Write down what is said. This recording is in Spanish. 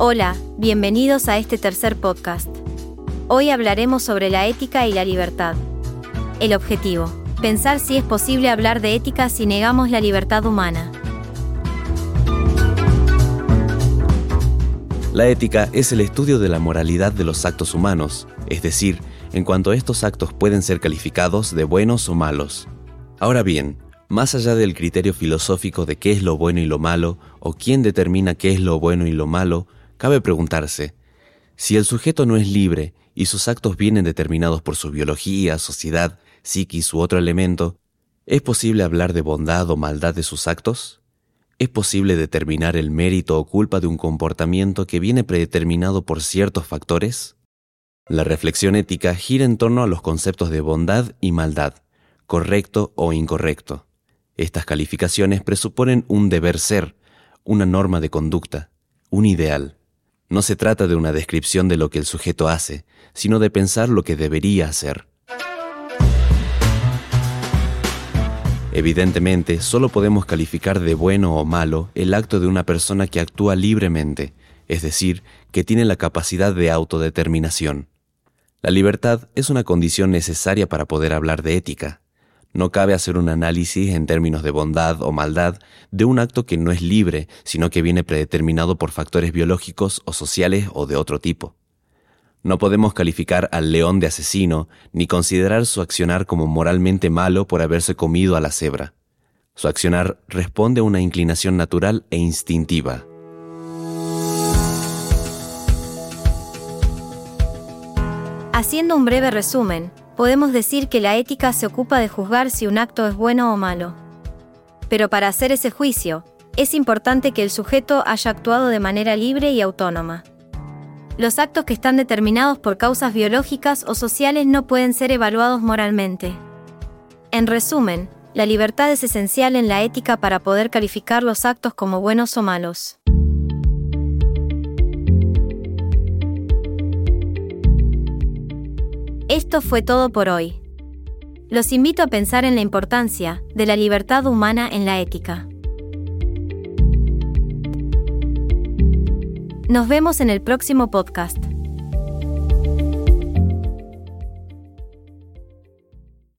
Hola, bienvenidos a este tercer podcast. Hoy hablaremos sobre la ética y la libertad. El objetivo, pensar si es posible hablar de ética si negamos la libertad humana. La ética es el estudio de la moralidad de los actos humanos, es decir, en cuanto estos actos pueden ser calificados de buenos o malos. Ahora bien, más allá del criterio filosófico de qué es lo bueno y lo malo, o quién determina qué es lo bueno y lo malo, cabe preguntarse, si el sujeto no es libre y sus actos vienen determinados por su biología, sociedad, psiquis u otro elemento, ¿es posible hablar de bondad o maldad de sus actos? ¿Es posible determinar el mérito o culpa de un comportamiento que viene predeterminado por ciertos factores? La reflexión ética gira en torno a los conceptos de bondad y maldad, correcto o incorrecto. Estas calificaciones presuponen un deber ser, una norma de conducta, un ideal. No se trata de una descripción de lo que el sujeto hace, sino de pensar lo que debería hacer. Evidentemente, solo podemos calificar de bueno o malo el acto de una persona que actúa libremente, es decir, que tiene la capacidad de autodeterminación. La libertad es una condición necesaria para poder hablar de ética. No cabe hacer un análisis en términos de bondad o maldad de un acto que no es libre, sino que viene predeterminado por factores biológicos o sociales o de otro tipo. No podemos calificar al león de asesino ni considerar su accionar como moralmente malo por haberse comido a la cebra. Su accionar responde a una inclinación natural e instintiva. Haciendo un breve resumen, podemos decir que la ética se ocupa de juzgar si un acto es bueno o malo. Pero para hacer ese juicio, es importante que el sujeto haya actuado de manera libre y autónoma. Los actos que están determinados por causas biológicas o sociales no pueden ser evaluados moralmente. En resumen, la libertad es esencial en la ética para poder calificar los actos como buenos o malos. Esto fue todo por hoy. Los invito a pensar en la importancia de la libertad humana en la ética. Nos vemos en el próximo podcast.